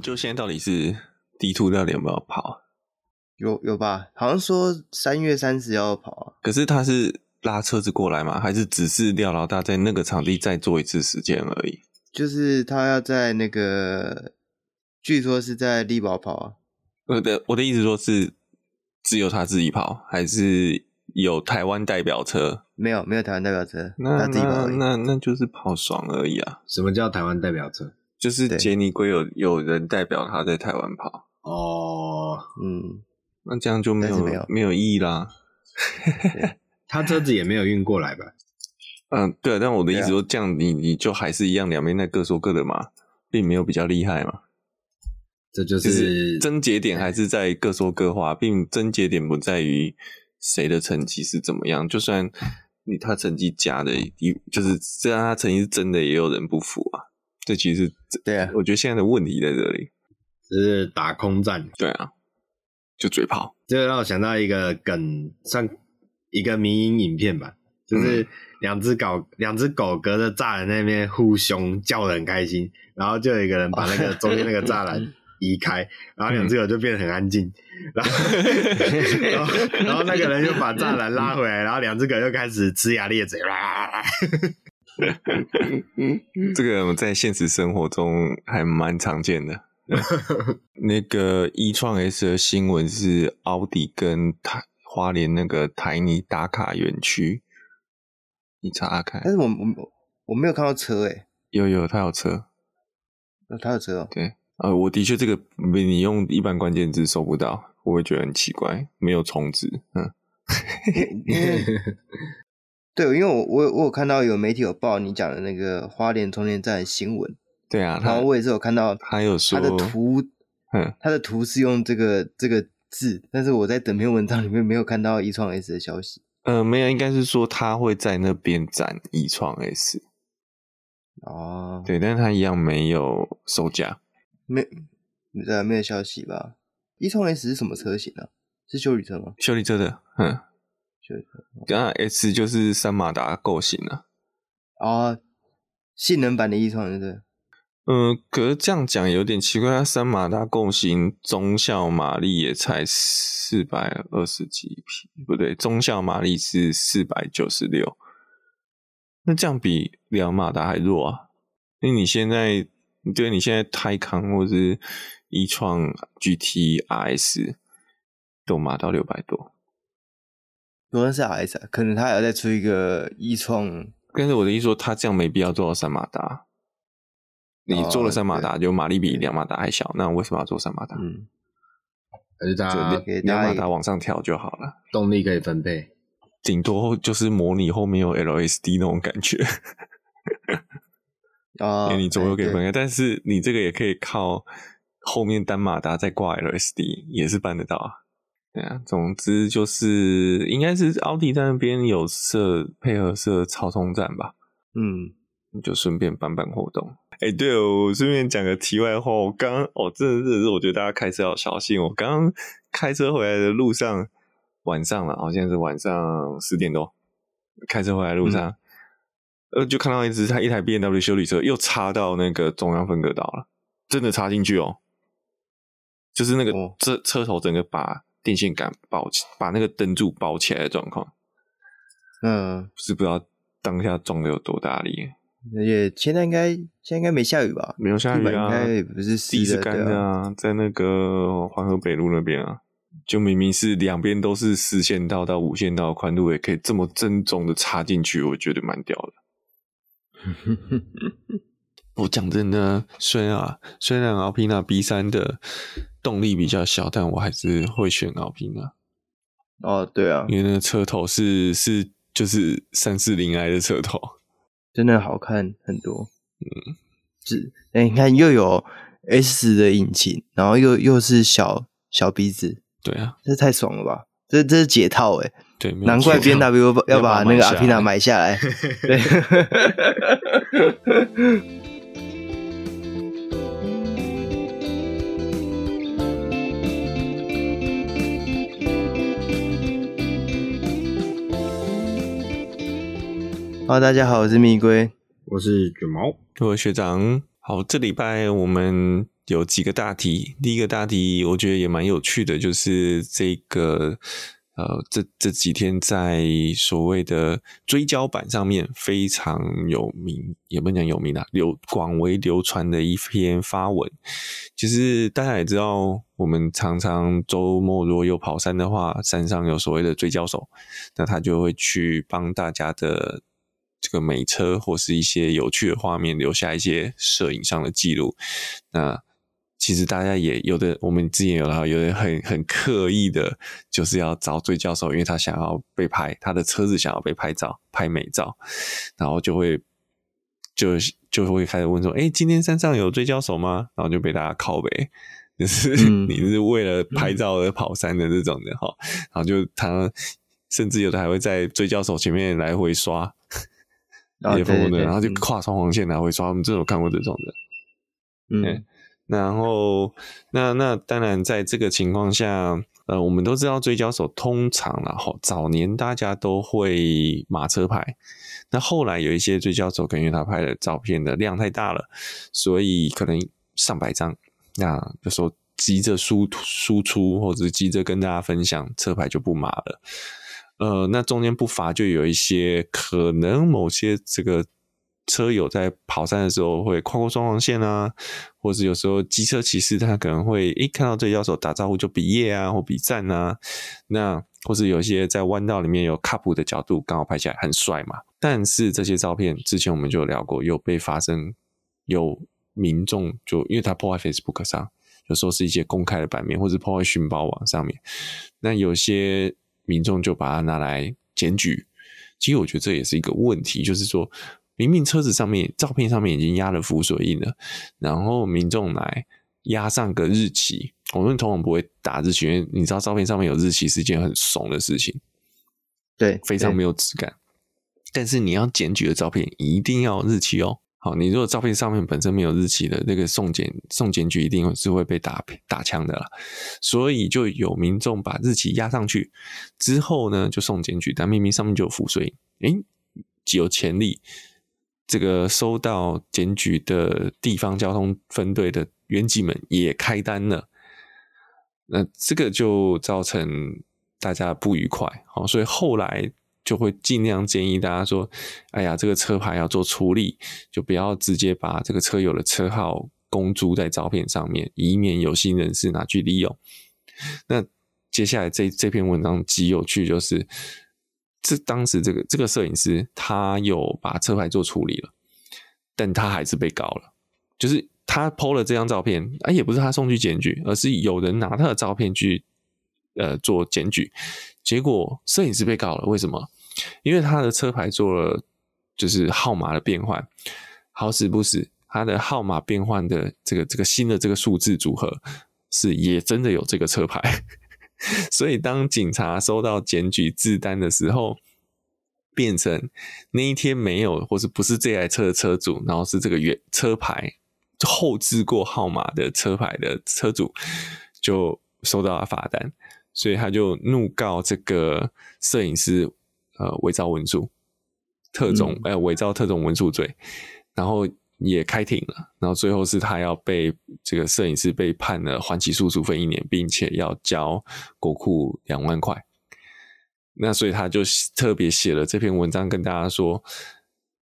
就现在到底是 D two 到底有没有跑？有有吧？好像说三月三十要跑啊。可是他是拉车子过来吗？还是只是廖老大在那个场地再做一次时间而已？就是他要在那个，据说是在力宝跑啊。我的我的意思说是只有他自己跑，还是有台湾代表车？没有没有台湾代表车，那他自己跑而已。那那那就是跑爽而已啊！什么叫台湾代表车？就是杰尼龟有有人代表他在台湾跑哦，嗯，那这样就没有没有没有意义啦。他车子也没有运过来吧？嗯，对，但我的意思说，这样你你就还是一样，两边在各说各的嘛，并没有比较厉害嘛。这就是症结点还是在各说各话，并症结点不在于谁的成绩是怎么样。就算你他成绩假的，一就是虽然他成绩是真的，也有人不服啊。这其实对啊，我觉得现在的问题在这里，就是打空战。对啊，就嘴炮。这让我想到一个梗，算一个迷因影片吧，就是两只狗，两只狗隔着栅栏那边互凶，叫的很开心，然后就有一个人把那个 中间那个栅栏移开，然后两只狗就变得很安静，然后 然后然后那个人又把栅栏拉回来，然后两只狗又开始呲牙咧嘴啦。这个在现实生活中还蛮常见的。那个 E-Tron S 的新闻是奥迪跟台花莲那个台泥打卡园区，你查看。但是我我我没有看到车诶，有有，他有车，他有车哦。对，呃，我的确这个你用一般关键字搜不到，我会觉得很奇怪，没有重置，嗯。对，因为我我我有看到有媒体有报你讲的那个花莲充电站的新闻，对啊，然后我也是有看到他有说他的图，嗯，他的图是用这个这个字，但是我在整篇文章里面没有看到 E-Tron S 的消息。呃，没有，应该是说他会在那边展 E-Tron S。哦，对，但是他一样没有售价，没，对，没有消息吧？E-Tron S 是什么车型啊？是修理车吗？修理车的，嗯。刚刚 S 就是三马达构型啊，哦，性能版的 E-Tron 对不对？嗯，可是这样讲有点奇怪，它三马达构型，中效马力也才四百二十几匹，不对，中效马力是四百九十六，那这样比两马达还弱啊？那你现在，对，你现在泰康或是 E-Tron GT RS 都马到六百多。可能是 RS，可能他还要再出一个 E-Tron。但是我的意思说，他这样没必要做到三马达。你做了三马达，就马力比两马达还小，那为什么要做三马达？嗯，还是大家两马达往上调就好了，动力可以分配，顶多就是模拟后面有 LSD 那种感觉。啊，你左右可以分开，但是你这个也可以靠后面单马达再挂 LSD，也是办得到啊。对啊，总之就是应该是奥迪在那边有设配合设超充站吧，嗯，你就顺便办办活动。哎、欸，对哦，我顺便讲个题外话，我刚刚哦，真的是，我觉得大家开车要小心。我刚刚开车回来的路上，晚上了，好像是晚上十点多，开车回来的路上，嗯、呃，就看到一只它一台 BMW 修理车又插到那个中央分隔岛了，真的插进去哦，就是那个车、哦、车头整个把。电线杆包起，把那个灯柱包起来的状况，嗯，是不知道当下撞的有多大力。也现在应该现在应该没下雨吧？没有下雨啊，应该不是地是干的啊，啊在那个黄河北路那边啊，就明明是两边都是四线道到五线道的宽度，也可以这么正宗的插进去，我觉得蛮屌的。我讲真的，虽然啊，虽然 Alpina B 三的动力比较小，但我还是会选 Alpina。哦，对啊，因为那个车头是是就是三四零 i 的车头，真的好看很多。嗯，是，哎，你看又有 S 的引擎，然后又又是小小鼻子，对啊，这太爽了吧？这这是解套哎，对，难怪 BMW 要把那个 Alpina 买下来。对。哈喽，大家好，我是蜜龟，我是卷毛，各位学长好。这礼拜我们有几个大题。第一个大题，我觉得也蛮有趣的，就是这个。呃，这这几天在所谓的追焦版上面非常有名，也不能讲有名啊，流广为流传的一篇发文，其实大家也知道，我们常常周末如果有跑山的话，山上有所谓的追焦手，那他就会去帮大家的这个美车或是一些有趣的画面留下一些摄影上的记录，那。其实大家也有的，我们之前有的，有人很很刻意的，就是要找追焦手，因为他想要被拍，他的车子想要被拍照，拍美照，然后就会就就会开始问说：“哎，今天山上有追焦手吗？”然后就被大家拷贝，就是、嗯、你是为了拍照而跑山的这种的哈、嗯，然后就他甚至有的还会在追焦手前面来回刷，然后就然后就跨双黄线来回刷，我们真有看过这种的，嗯。嗯然后，那那当然，在这个情况下，呃，我们都知道追焦手通常然后早年大家都会马车牌，那后来有一些追焦手，可能因为他拍的照片的量太大了，所以可能上百张，那就说急着输输出或者急着跟大家分享，车牌就不马了。呃，那中间不乏就有一些可能某些这个。车友在跑山的时候会跨过双黄线啊，或者有时候机车骑士他可能会一看到这要手打招呼就比耶啊或比赞啊，那或是有些在弯道里面有卡普的角度刚好拍起来很帅嘛。但是这些照片之前我们就聊过，有被发生有民众就因为他破坏 Facebook 上，有时候是一些公开的版面，或者破坏讯爆网上面，那有些民众就把它拿来检举。其实我觉得这也是一个问题，就是说。明明车子上面照片上面已经压了浮水印了，然后民众来压上个日期，我们通常不会打日期，因为你知道照片上面有日期是一件很怂的事情，对，非常没有质感。但是你要检举的照片一定要日期哦。好，你如果照片上面本身没有日期的，那个送检送检举一定是会被打打枪的啦。所以就有民众把日期压上去之后呢，就送检举，但明明上面就有浮水印，诶，极有潜力。这个收到检举的地方交通分队的员警们也开单了，那这个就造成大家不愉快，好，所以后来就会尽量建议大家说：“哎呀，这个车牌要做处理，就不要直接把这个车友的车号公诸在照片上面，以免有心人士拿去利用。”那接下来这这篇文章极有趣，就是。这当时这个这个摄影师他有把车牌做处理了，但他还是被告了。就是他 PO 了这张照片，啊，也不是他送去检举，而是有人拿他的照片去呃做检举，结果摄影师被告了。为什么？因为他的车牌做了就是号码的变换，好死不死，他的号码变换的这个这个新的这个数字组合是也真的有这个车牌。所以，当警察收到检举字单的时候，变成那一天没有，或是不是这台车的车主，然后是这个原车牌后置过号码的车牌的车主，就收到了罚单，所以他就怒告这个摄影师，呃，伪造文书、特种，呃，伪造特种文书罪，然后。也开庭了，然后最后是他要被这个摄影师被判了缓起诉处分一年，并且要交国库两万块。那所以他就特别写了这篇文章跟大家说：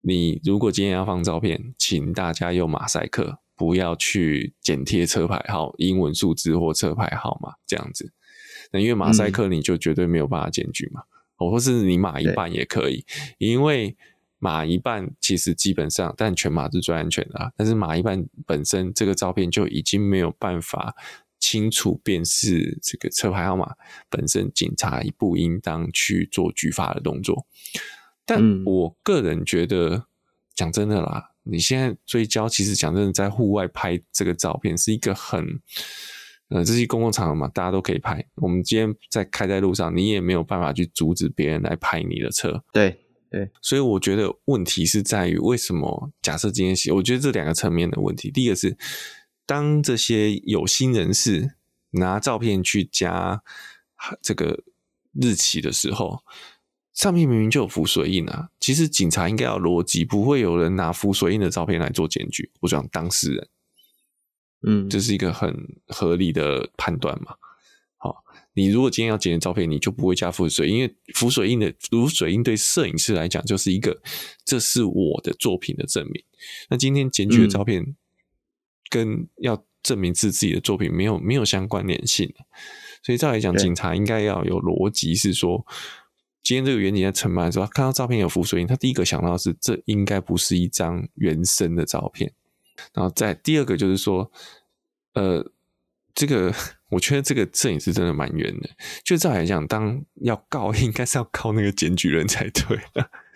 你如果今天要放照片，请大家用马赛克，不要去剪贴车牌号、英文数字或车牌号码这样子。那因为马赛克你就绝对没有办法检举嘛，或、嗯、或是你码一半也可以，因为。码一半其实基本上，但全码是最安全的啊。但是码一半本身这个照片就已经没有办法清楚辨识这个车牌号码，本身警察不应当去做举发的动作。但我个人觉得，讲真的啦，你现在追焦，其实讲真的，在户外拍这个照片是一个很，呃，这些公共场合嘛，大家都可以拍。我们今天在开在路上，你也没有办法去阻止别人来拍你的车。对。对，所以我觉得问题是在于为什么？假设今天写，我觉得这两个层面的问题。第一个是，当这些有心人士拿照片去加这个日期的时候，上面明明就有浮水印啊。其实警察应该要逻辑，不会有人拿浮水印的照片来做检举。我讲当事人，嗯，这是一个很合理的判断嘛。好，你如果今天要检验照片，你就不会加浮水，因为浮水印的浮水印对摄影师来讲就是一个这是我的作品的证明。那今天检举的照片跟要证明是自己的作品没有没有相关联性，所以照来讲，警察应该要有逻辑，是说今天这个原警在承办的时候，看到照片有浮水印，他第一个想到的是这应该不是一张原生的照片。然后再第二个就是说，呃，这个我觉得这个摄影师真的蛮冤的。就照来讲，当要告，应该是要告那个检举人才对，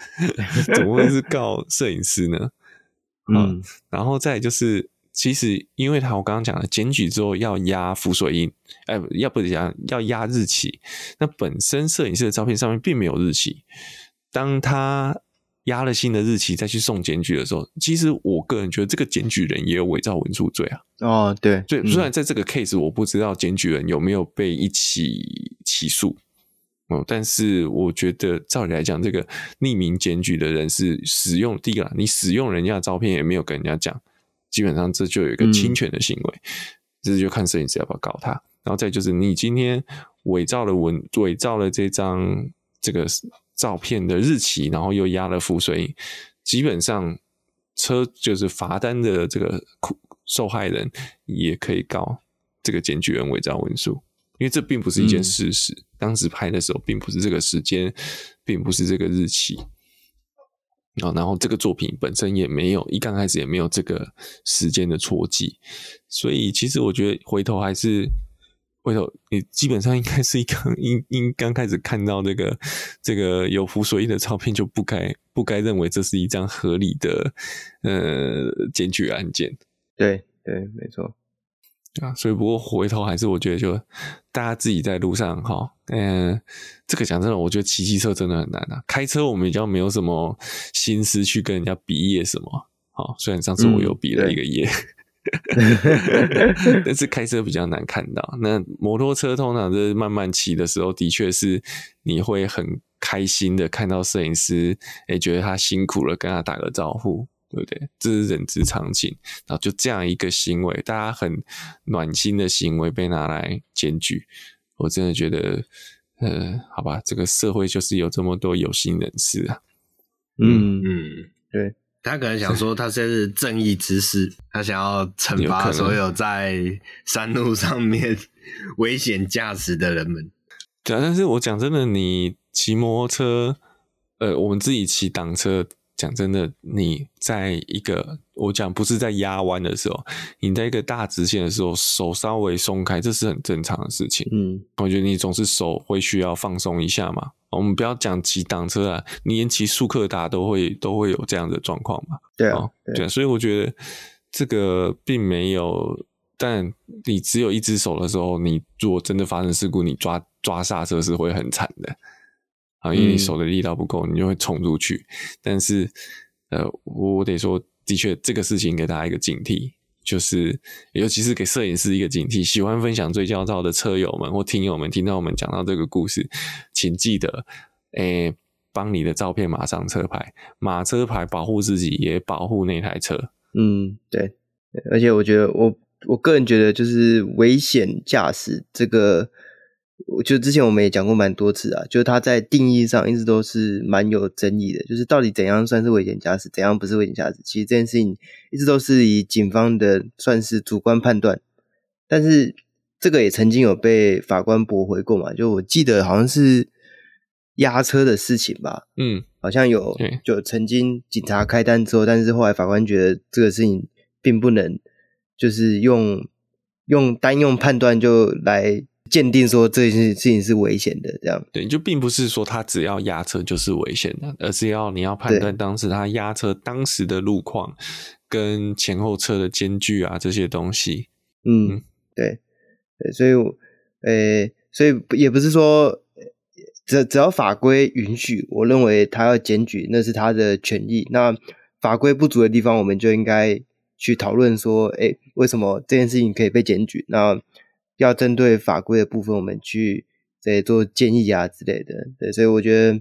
怎么会是告摄影师呢？嗯，然后再就是，其实因为他我刚刚讲了，检举之后要压浮水印，哎，要不讲要压日期。那本身摄影师的照片上面并没有日期，当他。压了新的日期再去送检举的时候，其实我个人觉得这个检举人也有伪造文书罪啊。哦，对，所以虽然在这个 case 我不知道检举人有没有被一起起诉，嗯，但是我觉得照理来讲，这个匿名检举的人是使用第一个，你使用人家的照片也没有跟人家讲，基本上这就有一个侵权的行为，嗯、这就看摄影师要不要告他。然后再就是你今天伪造了文，伪造了这张这个。照片的日期，然后又压了浮水印，基本上车就是罚单的这个受害人也可以告这个检举人伪造文书，因为这并不是一件事实。嗯、当时拍的时候，并不是这个时间，并不是这个日期。然后这个作品本身也没有一刚开始也没有这个时间的错记，所以其实我觉得回头还是。回头，你基本上应该是一个应应刚开始看到这个这个有浮水印的照片，就不该不该认为这是一张合理的呃检举案件。对对，没错。啊，所以不过回头还是我觉得，就大家自己在路上哈，嗯、呃，这个讲真的，我觉得骑机车真的很难啊。开车我们比较没有什么心思去跟人家比业什么。好，虽然上次我又比了一个业。嗯 但是开车比较难看到，那摩托车通常是慢慢骑的时候，的确是你会很开心的看到摄影师，哎，觉得他辛苦了，跟他打个招呼，对不对？这是人之常情。然后就这样一个行为，大家很暖心的行为被拿来检举，我真的觉得，呃，好吧，这个社会就是有这么多有心人士啊。嗯嗯，对。他可能想说，他现在是正义之士，他想要惩罚所有在山路上面 危险驾驶的人们。对啊，但是我讲真的，你骑摩托车，呃，我们自己骑挡车。讲真的，你在一个我讲不是在压弯的时候，你在一个大直线的时候，手稍微松开，这是很正常的事情。嗯，我觉得你总是手会需要放松一下嘛。我们不要讲骑挡车啊，你连骑速克达都会都会有这样的状况嘛。对啊，对，对，所以我觉得这个并没有，但你只有一只手的时候，你如果真的发生事故，你抓抓刹车是会很惨的。啊，因为你手的力道不够，你就会冲出去。但是，呃，我得说，的确，这个事情给大家一个警惕，就是尤其是给摄影师一个警惕。喜欢分享最焦照的车友们或听友们，听到我们讲到这个故事，请记得，诶，帮你的照片马上车牌，马车牌保护自己，也保护那台车。嗯，对。而且我觉得，我我个人觉得，就是危险驾驶这个。我就之前我们也讲过蛮多次啊，就是它在定义上一直都是蛮有争议的，就是到底怎样算是危险驾驶，怎样不是危险驾驶？其实这件事情一直都是以警方的算是主观判断，但是这个也曾经有被法官驳回过嘛，就我记得好像是压车的事情吧，嗯，好像有就曾经警察开单之后，但是后来法官觉得这个事情并不能就是用用单用判断就来。鉴定说这件事情是危险的，这样对，就并不是说他只要压车就是危险的，而是要你要判断当时他压车当时的路况跟前后车的间距啊这些东西。嗯，嗯对，对，所以，呃，所以也不是说只只要法规允许，我认为他要检举那是他的权益。那法规不足的地方，我们就应该去讨论说，哎，为什么这件事情可以被检举？那要针对法规的部分，我们去在做建议啊之类的，对，所以我觉得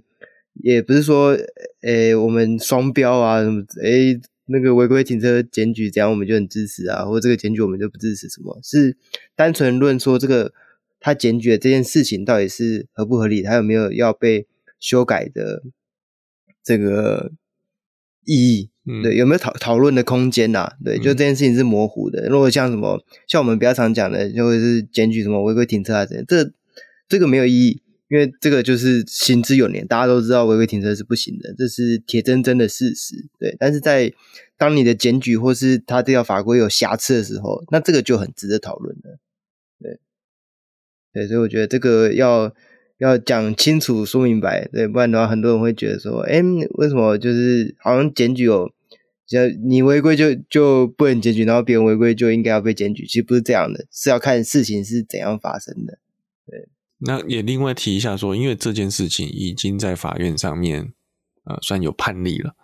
也不是说，诶，我们双标啊，什么，诶，那个违规停车检举这样我们就很支持啊，或者这个检举我们就不支持什么，是单纯论说这个他检举的这件事情到底是合不合理，他有没有要被修改的这个意义，嗯、对，有没有讨讨论的空间呐、啊？对，就这件事情是模糊的。如果像什么像我们比较常讲的，就会是检举什么违规停车啊这这个没有意义。因为这个就是行之有年，大家都知道违规停车是不行的，这是铁铮铮的事实。对，但是在当你的检举或是他这条法规有瑕疵的时候，那这个就很值得讨论的。对，对，所以我觉得这个要要讲清楚、说明白，对，不然的话，很多人会觉得说，哎，为什么就是好像检举有，你违规就就不能检举，然后别人违规就应该要被检举？其实不是这样的，是要看事情是怎样发生的。对。那也另外提一下说，因为这件事情已经在法院上面，呃，算有判例了，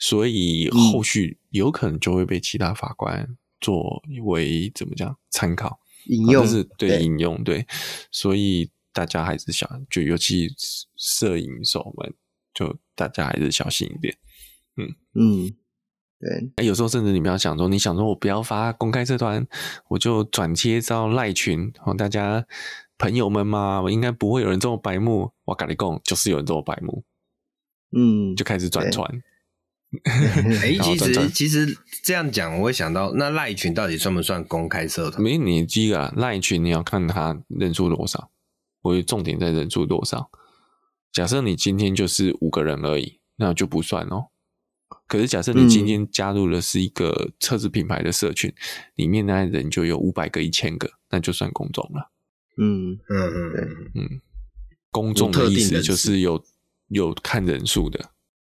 所以后续有可能就会被其他法官作为怎么讲参考引用，是对引用对，所以大家还是想，就尤其摄影手们，就大家还是小心一点，嗯嗯，对，哎，有时候甚至你不要想说，你想说我不要发公开社团，我就转贴到赖群，哦，大家。朋友们嘛，我应该不会有人这么白目。我跟你讲，就是有人这么白目，嗯，就开始转传。哎，其实其实这样讲，我会想到，那赖群到底算不算公开社团？没你记啊，赖群你要看他人数多少，我重点在人数多少。假设你今天就是五个人而已，那就不算哦。可是假设你今天加入的是一个车子品牌的社群，嗯、里面那人就有五百个、一千个，那就算公众了。嗯嗯嗯对嗯，公众的意思就是有有看人数的，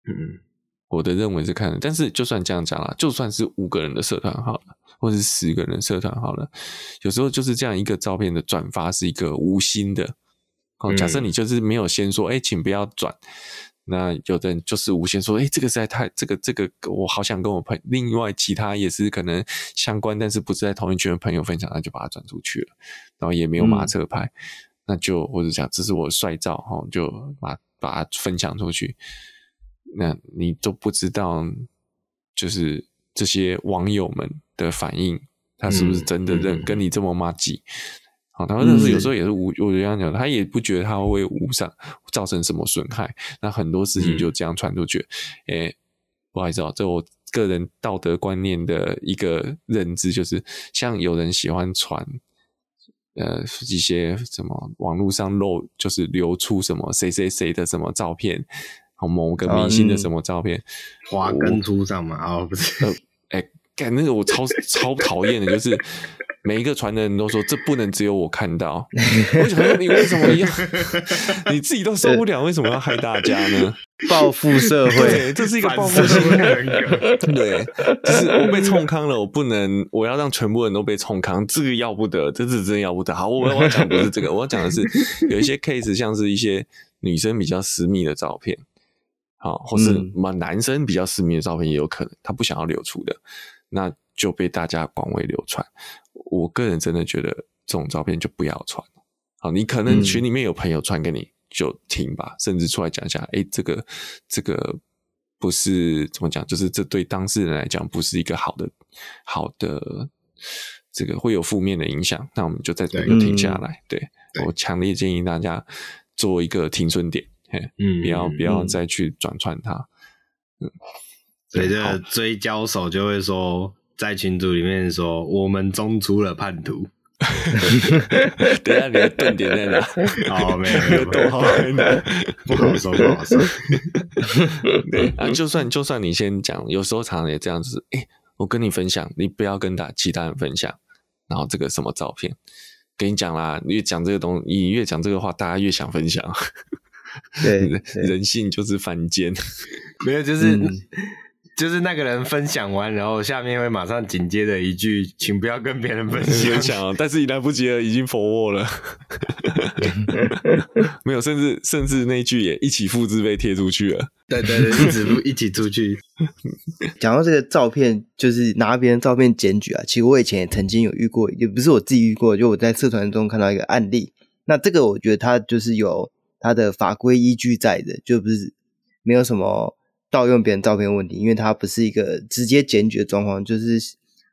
嗯，我的认为是看，但是就算这样讲啦，就算是五个人的社团好了，或是十个人社团好了，有时候就是这样一个照片的转发是一个无心的，哦，假设你就是没有先说，哎、欸，请不要转。那有的人就是无限说，哎、欸，这个实在太这个这个，我好想跟我朋另外其他也是可能相关，但是不是在同一群的朋友分享，那就把它转出去了，然后也没有马车拍，嗯、那就或者讲这是我帅照哈，就把把它分享出去，那你都不知道，就是这些网友们的反应，他是不是真的认跟你这么麻吉？他们认识有时候也是无，我就这样讲，他也不觉得他会无上造成什么损害。那很多事情就这样传出去，诶、嗯欸，不好意思哦，这我个人道德观念的一个认知，就是像有人喜欢传，呃，一些什么网络上漏，就是流出什么谁谁谁的什么照片，某个明星的什么照片，花根出上嘛，哦，不是，诶、欸，干那个我超超讨厌的，就是。每一个传的人都说，这不能只有我看到。我想说，你为什么要 你自己都受不了，为什么要害大家呢？报复社会，对，这是一个报复社会。对，就是我被冲康了，我不能，我要让全部人都被冲康，这个要不得，这是真要不得。好，我我要讲不是这个，我要讲的是 有一些 case，像是一些女生比较私密的照片，好，或是嘛男生比较私密的照片也有可能，他不想要流出的，那就被大家广为流传。我个人真的觉得这种照片就不要传。好，你可能群里面有朋友传给你，就停吧，嗯、甚至出来讲一下，哎、欸，这个这个不是怎么讲，就是这对当事人来讲不是一个好的好的，这个会有负面的影响。那我们就在这里停下来。对，对我强烈建议大家做一个停损点，嘿，嗯，不要不要再去转传它。嗯，所以这个追焦手就会说。在群组里面说，我们中出了叛徒。等一下，你的顿点在哪？好，没有，没有，多好，不好说，不好说。对啊，就算就算你先讲，有时候常常也这样子。哎、欸，我跟你分享，你不要跟他其他人分享。然后这个什么照片，跟你讲啦，你越讲这个东西，你越讲这个话，大家越想分享。对，人性就是犯贱。没有，就是。嗯就是那个人分享完，然后下面会马上紧接着一句，请不要跟别人分享。但是已来不及了，已经 forward 了。没有，甚至甚至那句也一起复制被贴出去了。对对对，一直不一起出去。讲到这个照片，就是拿别人照片检举啊。其实我以前也曾经有遇过，也不是我自己遇过，就我在社团中看到一个案例。那这个我觉得它就是有它的法规依据在的，就不是没有什么。盗用别人照片问题，因为它不是一个直接检举的状况。就是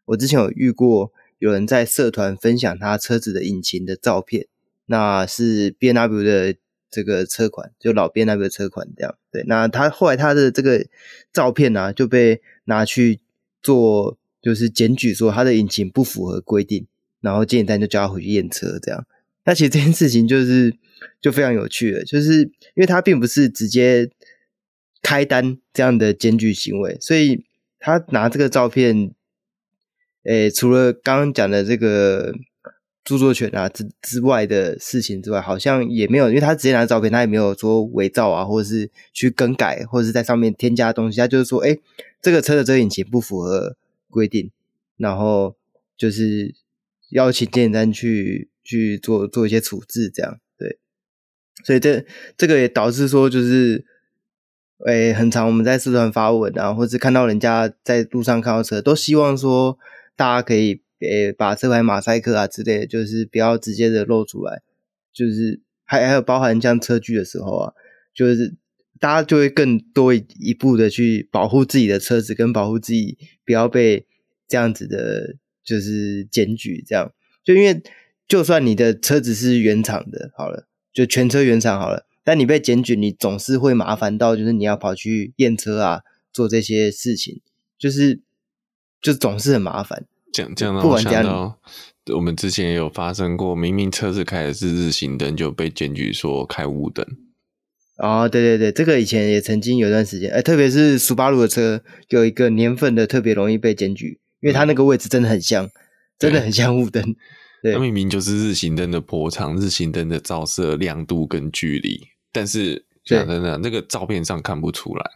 我之前有遇过有人在社团分享他车子的引擎的照片，那是 B N W 的这个车款，就老 B N W 的车款这样。对，那他后来他的这个照片呢、就被拿去做，就是检举说他的引擎不符合规定，然后检检单就叫他回去验车这样。那其实这件事情就是就非常有趣了，就是因为他并不是直接开单这样的检举行为，所以他拿这个照片，诶，除了刚刚讲的这个著作权啊之之外的事情之外，好像也没有，因为他直接拿照片，他也没有说伪造啊，或者是去更改，或者是在上面添加东西，他就是说，诶，这个车的这个引擎不符合规定，然后就是邀请检验站去去做做一些处置，这样对，所以这这个也导致说就是。诶，很常我们在社团发文啊，或是看到人家在路上看到车，都希望说大家可以诶把车牌马赛克啊之类的，就是不要直接的露出来，就是还还有包含像车距的时候啊，就是大家就会更多一步的去保护自己的车子，跟保护自己不要被这样子的，就是检举这样。就因为就算你的车子是原厂的，好了，就全车原厂好了。但你被检举，你总是会麻烦到，就是你要跑去验车啊，做这些事情，就是就总是很麻烦。讲这样让我想到，我们之前也有发生过，明明车子开的是日行灯，就被检举说开雾灯。哦，对对对，这个以前也曾经有段时间，哎，特别是苏巴鲁的车，有一个年份的特别容易被检举，因为它那个位置真的很像，真的很像雾灯。对，它明明就是日行灯的波长、日行灯的照射亮度跟距离。但是讲真的，那个照片上看不出来。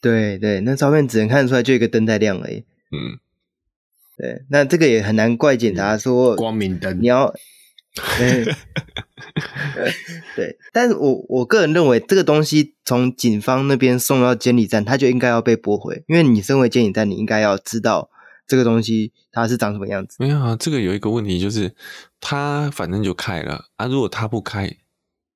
对对，那照片只能看出来就一个灯在亮而已。嗯，对，那这个也很难怪警察说光明灯。你要，对，对，但是我我个人认为，这个东西从警方那边送到监理站，它就应该要被驳回，因为你身为监理站，你应该要知道这个东西它是长什么样子。没有啊，这个有一个问题就是，他反正就开了啊，如果他不开。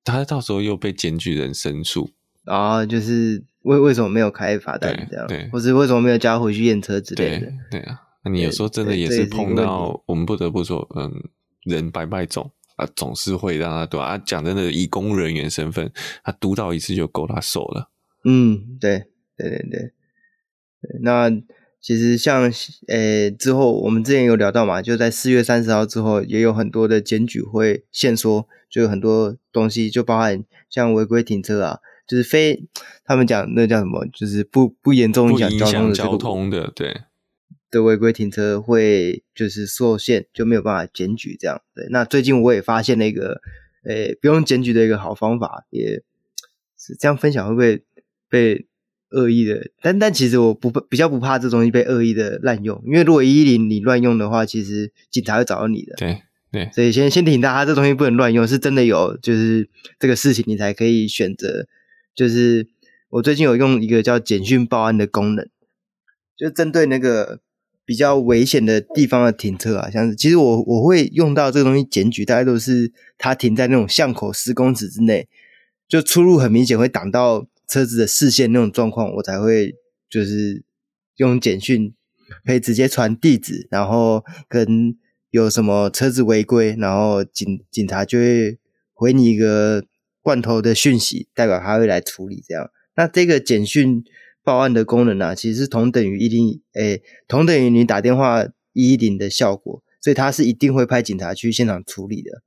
他到时候又被检举人申诉啊，就是为为什么没有开罚单这样，对，或者为什么没有叫他回去验车之类的，对啊。那你有时候真的也是碰到，我们不得不说，嗯，人百百种啊，总是会让他对啊。讲真的，以公务人员身份，他督导一次就够他受了。嗯，对，对对对对。那其实像呃之后我们之前有聊到嘛，就在四月三十号之后，也有很多的检举会限缩。就有很多东西，就包含像违规停车啊，就是非他们讲那叫什么，就是不不严重影响交通的交通的对的违规停车会就是受限，就没有办法检举这样。对，那最近我也发现了一个，诶、欸，不用检举的一个好方法，也是这样分享会不会被恶意的？但但其实我不比较不怕这东西被恶意的滥用，因为如果一一零你乱用的话，其实警察会找到你的。对。对，所以先先提醒大家，这东西不能乱用，是真的有，就是这个事情你才可以选择。就是我最近有用一个叫简讯报案的功能，就针对那个比较危险的地方的停车啊，像是其实我我会用到这个东西检举，大概都是它停在那种巷口十公尺之内，就出入很明显会挡到车子的视线那种状况，我才会就是用简讯可以直接传地址，然后跟。有什么车子违规，然后警警察就会回你一个罐头的讯息，代表他会来处理这样。那这个简讯报案的功能呢、啊，其实是同等于一零，诶，同等于你打电话一一零的效果，所以他是一定会派警察去现场处理的。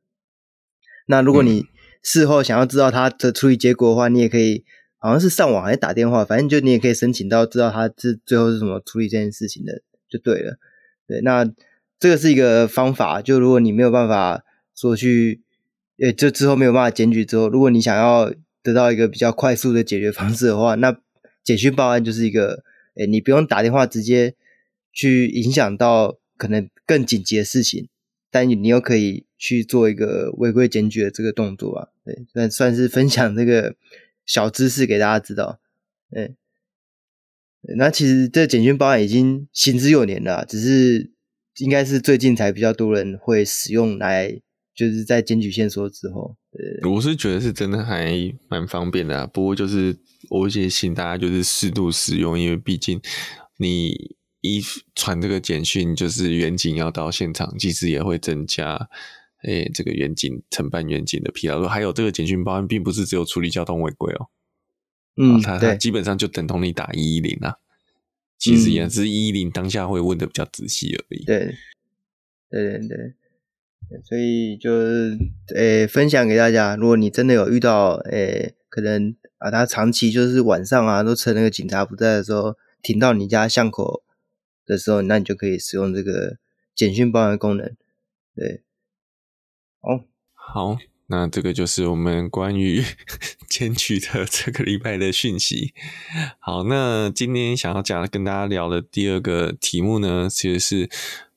那如果你事后想要知道他的处理结果的话，你也可以，好像是上网还是打电话，反正就你也可以申请到知道他是最后是怎么处理这件事情的，就对了。对，那。这个是一个方法，就如果你没有办法说去，呃，就之后没有办法检举之后，如果你想要得到一个比较快速的解决方式的话，那简讯报案就是一个，诶，你不用打电话直接去影响到可能更紧急的事情，但你又可以去做一个违规检举的这个动作啊，对，算算是分享这个小知识给大家知道，嗯，那其实这简讯报案已经行之有年了，只是。应该是最近才比较多人会使用来，就是在检举线索之后，我是觉得是真的还蛮方便的啊，不过就是我建议大家就是适度使用，因为毕竟你一传这个简讯，就是远景要到现场，其实也会增加诶、欸、这个远景承办远景的疲劳。还有这个简讯报案，并不是只有处理交通违规哦，嗯，它它基本上就等同你打一一零啊，其实也是一一零当下会问的比较仔细而已。对，对对对。所以就是诶、欸，分享给大家，如果你真的有遇到诶、欸，可能啊，他长期就是晚上啊，都趁那个警察不在的时候，停到你家巷口的时候，那你就可以使用这个简讯报案功能。对，好，好，那这个就是我们关于 检举的这个礼拜的讯息。好，那今天想要讲跟大家聊的第二个题目呢，其实是。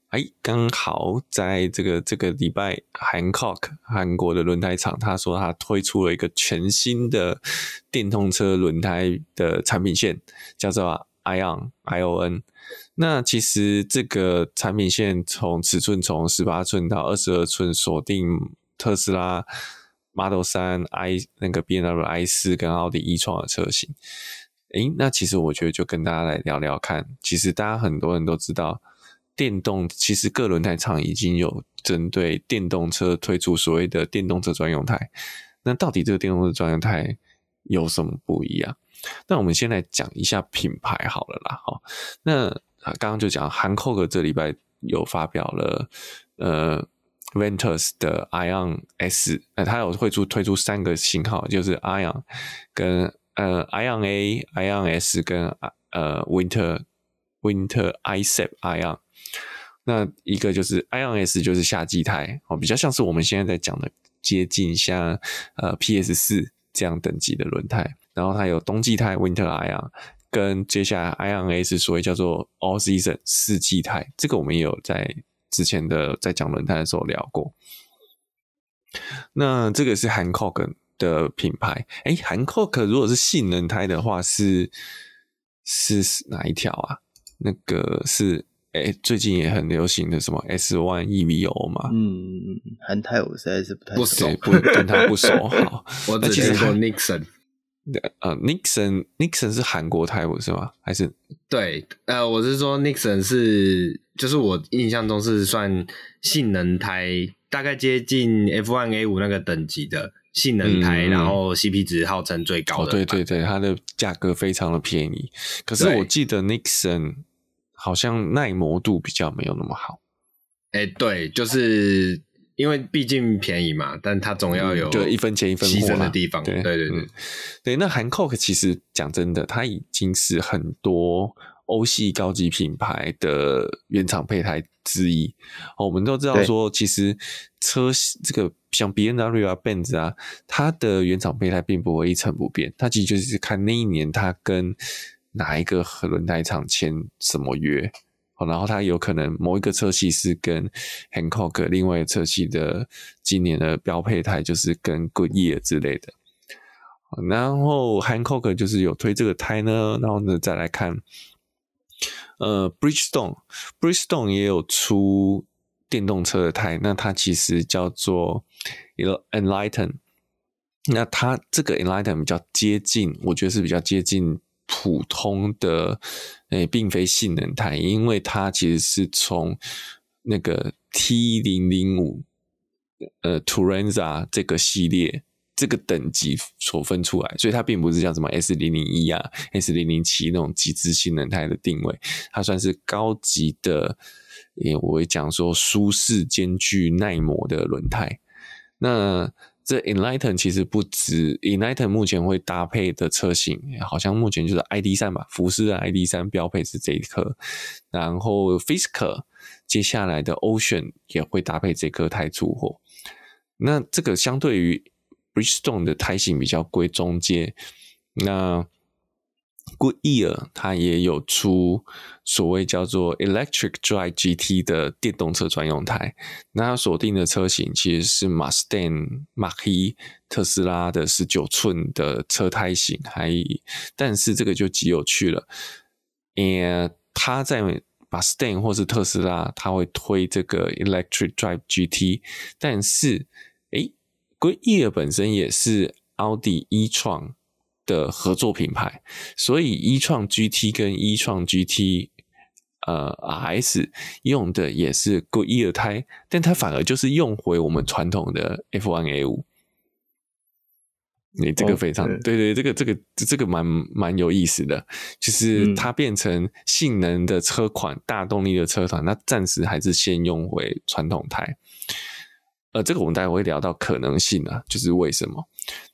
哎，刚好在这个这个礼拜，Hancock 韩国的轮胎厂，他说他推出了一个全新的电动车轮胎的产品线，叫做 Ion ION。那其实这个产品线从尺寸从十八寸到二十二寸，锁定特斯拉 Model 三、i 那个 B N W I 四跟奥迪 e 创的车型。哎，那其实我觉得就跟大家来聊聊看，其实大家很多人都知道。电动其实各轮胎厂已经有针对电动车推出所谓的电动车专用胎，那到底这个电动车专用胎有什么不一样？那我们先来讲一下品牌好了啦。好，那刚刚就讲韩扣克这礼拜有发表了呃 Ventus 的 Ion S，呃，它有会出推出三个型号，就是 Ion 跟呃 Ion A、Ion S 跟呃 Winter Winter iCEP Ion。那一个就是 Ion S，就是夏季胎哦，比较像是我们现在在讲的接近像呃 PS 四这样等级的轮胎。然后它有冬季胎 Winter Ion，跟接下来 Ion S 所谓叫做 All Season 四季胎，这个我们也有在之前的在讲轮胎的时候聊过。那这个是 Hancock 的品牌，诶，Hancock 如果是性能胎的话是是哪一条啊？那个是。哎，最近也很流行的什么 S One EVO 嘛？嗯，韩泰我实在是不太不熟，不跟他不熟。好，我只听过 Nixon。呃，Nixon Nixon 是韩国胎不是吗？还是对？呃，我是说 Nixon 是，就是我印象中是算性能胎，大概接近 F One A 五那个等级的性能胎，嗯、然后 CP 值号称最高的、哦。对对对，它的价格非常的便宜。可是我记得 Nixon。好像耐磨度比较没有那么好，哎、欸，对，就是因为毕竟便宜嘛，但它总要有就一分钱一分货的地方。对对对对，嗯、对。那 Hankook 其实讲真的，它已经是很多欧系高级品牌的原厂配胎之一。哦我们都知道说，其实车这个像 B N W 啊、Benz 啊，它的原厂配胎并不会一成不变，它其实就是看那一年它跟哪一个轮胎厂签什么约？然后它有可能某一个车系是跟 Hankook，另外一个车系的今年的标配胎就是跟 Goodyear 之类的。然后 Hankook 就是有推这个胎呢，然后呢再来看，呃，Bridgestone，Bridgestone 也有出电动车的胎，那它其实叫做 Enlighten，那它这个 Enlighten 比较接近，我觉得是比较接近。普通的诶、并非性能胎，因为它其实是从那个 T 零零五呃 Turanza 这个系列这个等级所分出来，所以它并不是像什么 S 零零一啊 S 零零七那种极致性能胎的定位，它算是高级的，也我会讲说舒适兼具耐磨的轮胎。那这 Enlighten 其实不止 Enlighten 目前会搭配的车型，好像目前就是 ID 三吧，福斯的 ID 三标配是这一颗，然后 Fisker 接下来的 Ocean 也会搭配这颗胎出货。那这个相对于 Bridgestone 的胎型比较贵中阶，那。Good Year，它也有出所谓叫做 electric drive GT 的电动车专用胎。那它锁定的车型其实是 Mustang、Mahi、特斯拉的十九寸的车胎型。还，但是这个就极有趣了。诶，它在 Mustang 或是特斯拉，它会推这个 electric drive GT。但是，诶，Good Year 本身也是奥迪一创。的合作品牌，所以 e-tron GT 跟 e-tron GT 呃 RS 用的也是 Goodyear 胎，但它反而就是用回我们传统的 F1A 五。你这个非常、oh, 对对，这个这个这个蛮蛮有意思的，就是它变成性能的车款、嗯、大动力的车款，那暂时还是先用回传统胎。呃，这个我们待会会聊到可能性啊，就是为什么？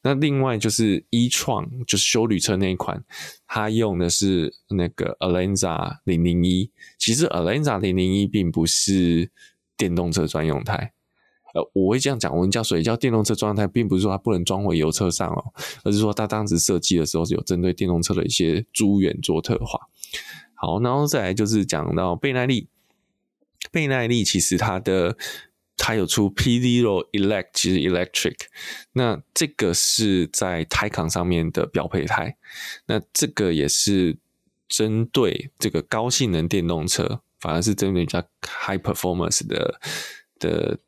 那另外就是 e、创就是修旅车那一款，它用的是那个 Alenza 零零一，其实 Alenza 零零一并不是电动车专用胎。呃，我会这样讲，我们叫水叫电动车专用胎，并不是说它不能装回油车上哦，而是说它当时设计的时候是有针对电动车的一些资源做特化。好，然后再来就是讲到倍耐力，倍耐力其实它的它有出 P Zero Elect，其实 Electric，那这个是在胎康上面的标配胎，那这个也是针对这个高性能电动车，反而是针对比较 High Performance 的的。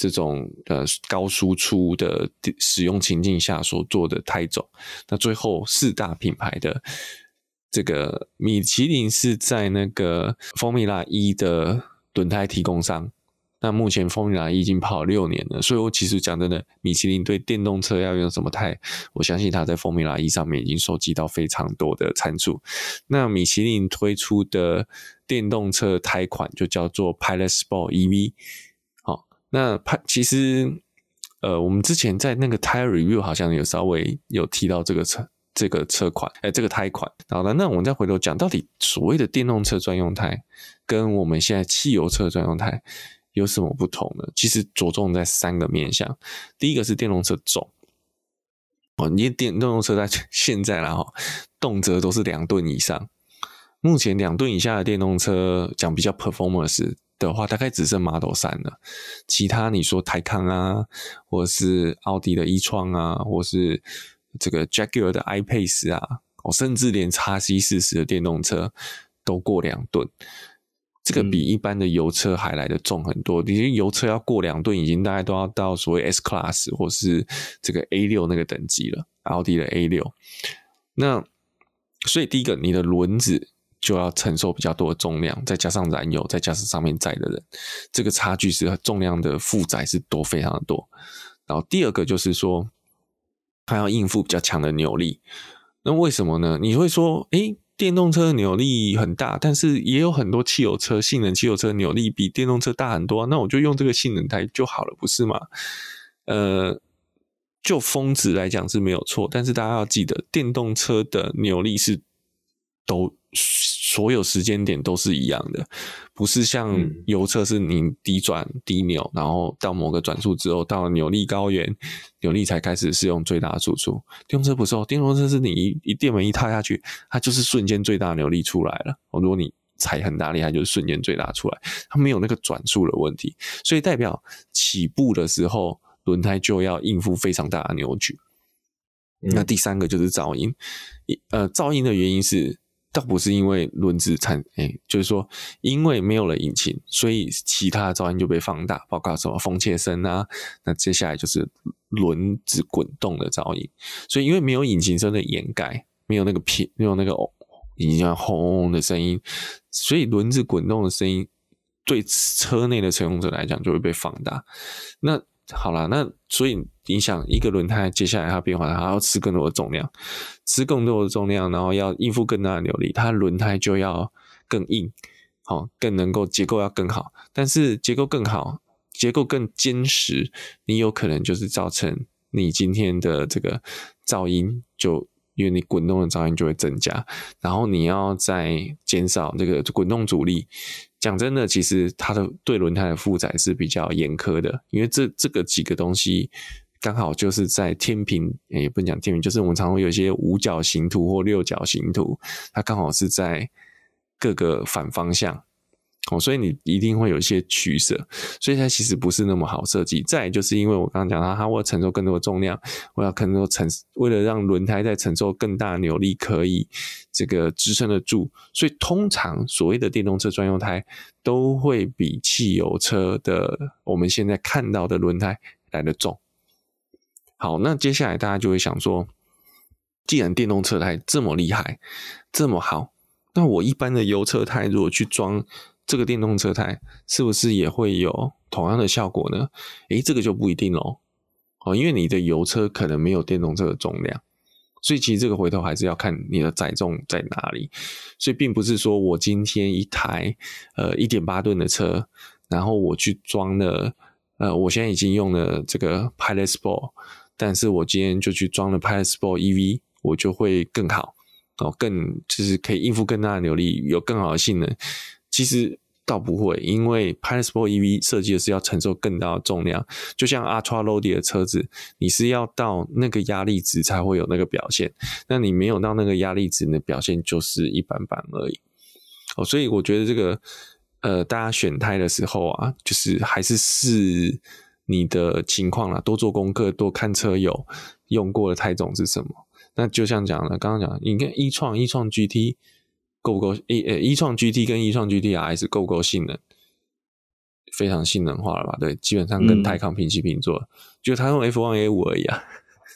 这种呃高输出的使用情境下所做的胎种，那最后四大品牌的这个米其林是在那个 Formula 一的轮胎提供商，那目前 Formula E 已经跑六年了，所以我其实讲真的，米其林对电动车要用什么胎，我相信他在 Formula E 上面已经收集到非常多的参数。那米其林推出的电动车胎款就叫做 Pilot Sport EV。那其实，呃，我们之前在那个 Tire Review 好像有稍微有提到这个车这个车款，哎，这个胎款。好的，那我们再回头讲，到底所谓的电动车专用胎跟我们现在汽油车专用胎有什么不同呢？其实着重在三个面向。第一个是电动车重，哦，你电动车在 现在啦哈，动辄都是两吨以上。目前两吨以下的电动车讲比较 performance。的话，大概只剩 Model 3了。其他你说台康啊，或是奥迪的 e-tron 啊，或是这个 Jaguar 的 I-Pace 啊，哦，甚至连 x C 四十的电动车都过两吨。这个比一般的油车还来的重很多。你、嗯、油车要过两吨，已经大概都要到所谓 S Class 或是这个 A 六那个等级了。奥迪的 A 六。那所以第一个，你的轮子。就要承受比较多的重量，再加上燃油，再加上上面载的人，这个差距是重量的负载是多非常的多。然后第二个就是说，它要应付比较强的扭力。那为什么呢？你会说，诶，电动车扭力很大，但是也有很多汽油车，性能汽油车扭力比电动车大很多，那我就用这个性能胎就好了，不是吗？呃，就峰值来讲是没有错，但是大家要记得，电动车的扭力是都。所有时间点都是一样的，不是像油车是你低转低扭，然后到某个转速之后，到扭力高原，扭力才开始使用最大的输出。电动车不是哦，电动车是你一一电门一踏下去，它就是瞬间最大扭力出来了。哦，如果你踩很大力，它就是瞬间最大出来，它没有那个转速的问题，所以代表起步的时候轮胎就要应付非常大的扭矩。嗯、那第三个就是噪音，呃，噪音的原因是。倒不是因为轮子产，哎、就是说，因为没有了引擎，所以其他的噪音就被放大，包括什么风切声啊。那接下来就是轮子滚动的噪音。所以因为没有引擎声的掩盖，没有那个片，没有那个哦，引擎轰轰的声音，所以轮子滚动的声音对车内的使用者来讲就会被放大。那好了，那所以你想一个轮胎接下来它变化，它要吃更多的重量，吃更多的重量，然后要应付更大的扭力，它轮胎就要更硬，好，更能够结构要更好。但是结构更好，结构更坚实，你有可能就是造成你今天的这个噪音就。因为你滚动的噪音就会增加，然后你要再减少这个滚动阻力。讲真的，其实它的对轮胎的负载是比较严苛的，因为这这个几个东西刚好就是在天平，也不能讲天平，就是我们常会有一些五角形图或六角形图，它刚好是在各个反方向。哦，所以你一定会有一些取舍，所以它其实不是那么好设计。再就是因为我刚刚讲到，它会承受更多的重量，我要更多承，为了让轮胎在承受更大扭力，可以这个支撑得住，所以通常所谓的电动车专用胎都会比汽油车的我们现在看到的轮胎来得重。好，那接下来大家就会想说，既然电动车胎这么厉害，这么好，那我一般的油车胎如果去装这个电动车胎，是不是也会有同样的效果呢？诶，这个就不一定喽。哦，因为你的油车可能没有电动车的重量，所以其实这个回头还是要看你的载重在哪里。所以并不是说我今天一台呃一点八吨的车，然后我去装了呃，我现在已经用了这个 Pilot Sport。但是我今天就去装了 Pilot Sport EV，我就会更好哦，更就是可以应付更大的扭力，有更好的性能。其实倒不会，因为 Pilot Sport EV 设计的是要承受更大的重量，就像 Ultra l o a d 的车子，你是要到那个压力值才会有那个表现。那你没有到那个压力值，你的表现就是一般般而已。哦，所以我觉得这个呃，大家选胎的时候啊，就是还是试。你的情况啦，多做功课，多看车友用过的胎种是什么。那就像讲了，刚刚讲，你看一创一创 GT 够不够？一呃一创 GT 跟一创 GTRS 够不够性能？非常性能化了吧？对，基本上跟泰康平起平坐。嗯、就他用 F 1 A 五而已啊，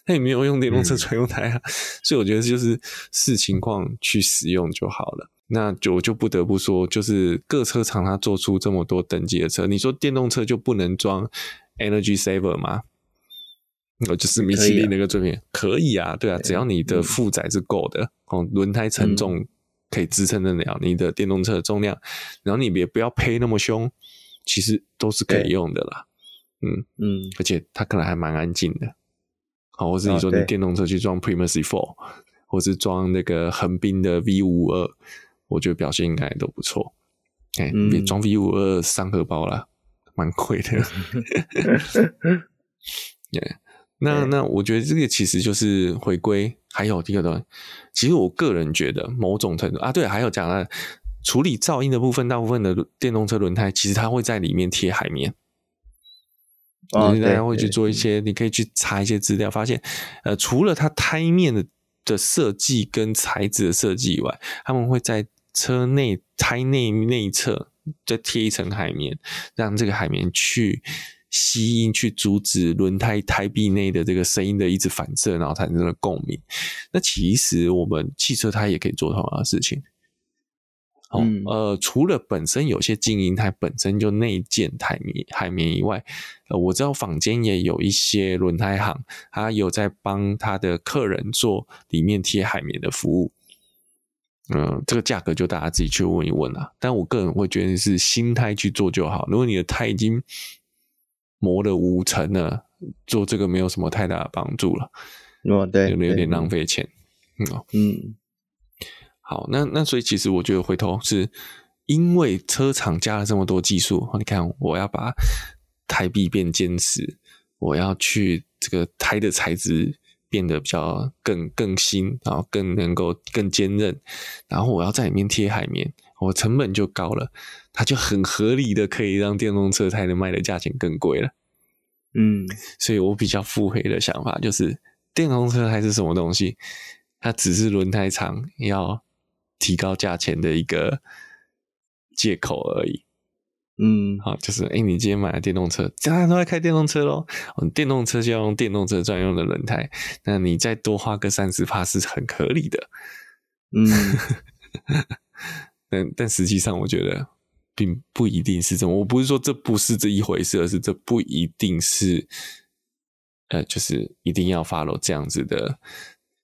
他也没有用电动车专用胎啊。嗯、所以我觉得就是视情况去使用就好了。那就就不得不说，就是各车厂它做出这么多等级的车，你说电动车就不能装？Energy Saver 吗？哦，就是米其林那个作品，可以啊，可以啊，对啊，只要你的负载是够的，哦，轮胎承重可以支撑得了你的电动车的重量，然后你也不要配那么凶，其实都是可以用的啦。嗯嗯，而且它可能还蛮安静的。好，或是你说你电动车去装 Premacy Four，或是装那个横滨的 V 五二，我觉得表现应该都不错。哎，别装 V 五二三荷包啦。蛮贵的，对，那那我觉得这个其实就是回归，还有第二段，其实我个人觉得某种程度啊，对，还有讲了处理噪音的部分，大部分的电动车轮胎其实它会在里面贴海绵，哦，大家会去做一些，你可以去查一些资料，发现呃，除了它胎面的的设计跟材质的设计以外，他们会在车内胎内内侧。再贴一层海绵，让这个海绵去吸音，去阻止轮胎胎壁内的这个声音的一直反射，然后产生了共鸣。那其实我们汽车它也可以做同样的事情。哦，嗯、呃，除了本身有些静音胎本身就内建海绵海绵以外，呃，我知道坊间也有一些轮胎行，它有在帮他的客人做里面贴海绵的服务。嗯，这个价格就大家自己去问一问啦。但我个人会觉得是新胎去做就好。如果你的胎已经磨了五成了，做这个没有什么太大的帮助了。哦，对，有没有点浪费钱？嗯嗯，好，那那所以其实我觉得回头是因为车厂加了这么多技术，你看我要把胎壁变坚实，我要去这个胎的材质。变得比较更更新，然后更能够更坚韧，然后我要在里面贴海绵，我成本就高了，它就很合理的可以让电动车胎能卖的价钱更贵了。嗯，所以我比较腹黑的想法就是，电动车还是什么东西？它只是轮胎厂要提高价钱的一个借口而已。嗯，好，就是哎、欸，你今天买了电动车，大家都在开电动车喽。电动车就要用电动车专用的轮胎，那你再多花个三十帕是很合理的。嗯，但但实际上我觉得并不一定是这么。我不是说这不是这一回事，而是这不一定是，呃，就是一定要 follow 这样子的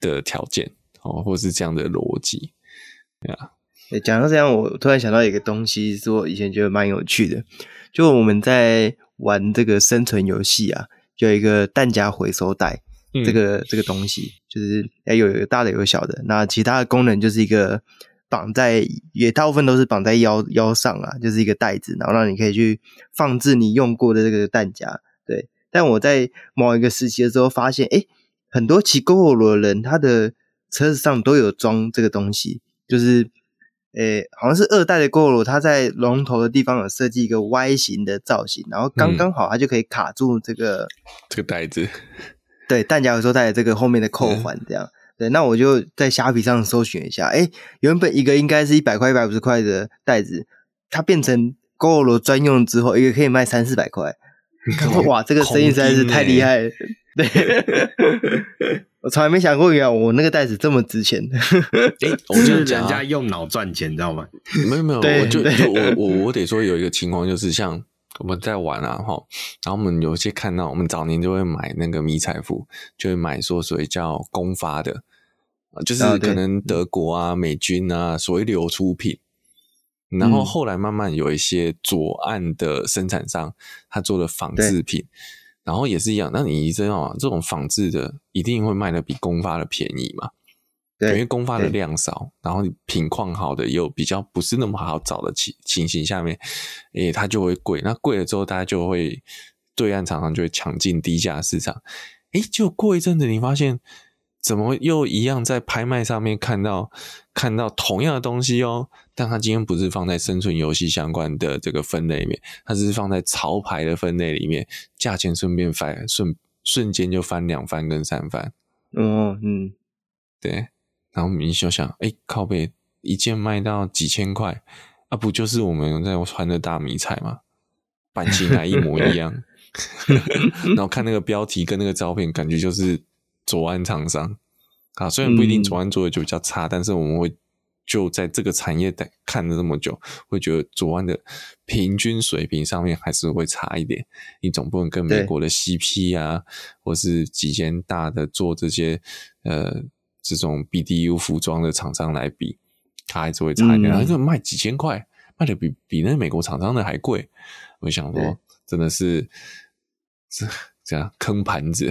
的条件哦，或是这样的逻辑，对啊。讲到这样，我突然想到一个东西，是我以前觉得蛮有趣的。就我们在玩这个生存游戏啊，就有一个弹夹回收袋，嗯、这个这个东西，就是哎有一个大的有小的。那其他的功能就是一个绑在，也大部分都是绑在腰腰上啊，就是一个袋子，然后让你可以去放置你用过的这个弹夹。对，但我在某一个时期的时候发现，哎，很多骑 Gogoro 的人，他的车子上都有装这个东西，就是。诶，好像是二代的 Gogoro，它在龙头的地方有设计一个 Y 型的造型，然后刚刚好它就可以卡住这个、嗯、这个袋子。对，弹夹有时候带着这个后面的扣环这样。嗯、对，那我就在虾皮上搜寻一下，哎，原本一个应该是一百块、一百五十块的袋子，它变成 Gogoro 专用之后，一个可以卖三四百块。哇，这个生意实在是太厉害了。对，我从来没想过，原来我那个袋子这么值钱。哎，我就是人家用脑赚钱，你知道吗？没有没有，我就就我我我得说有一个情况，就是像我们在玩啊哈，然后我们有些看到，我们早年就会买那个迷彩服，就会买说所谓叫公发的，就是可能德国啊、美军啊所谓流出品。然后后来慢慢有一些左岸的生产商，他做的仿制品，然后也是一样。那你知道吗？这种仿制的一定会卖的比公发的便宜嘛？对，因为公发的量少，然后品况好的又比较不是那么好找的情情形下面，诶，它就会贵。那贵了之后，大家就会对岸厂商就会抢进低价市场。诶，就过一阵子，你发现。怎么又一样在拍卖上面看到看到同样的东西哦？但它今天不是放在生存游戏相关的这个分类里面，它只是放在潮牌的分类里面，价钱顺便翻瞬瞬间就翻两番跟三番。嗯，嗯，对。然后你就想，哎，靠背一件卖到几千块，啊，不就是我们在穿的大迷彩吗？版型还一模一样。然后看那个标题跟那个照片，感觉就是。左岸厂商啊，虽然不一定左岸做的就比较差，嗯，但是我们会就在这个产业待看了这么久，会觉得左岸的平均水平上面还是会差一点。你总不能跟美国的 CP 啊，或是几间大的做这些呃这种 BDU 服装的厂商来比，它还是会差一点。然后就卖几千块，卖的比比那美国厂商的还贵。我想说，真的是这这样坑盘子。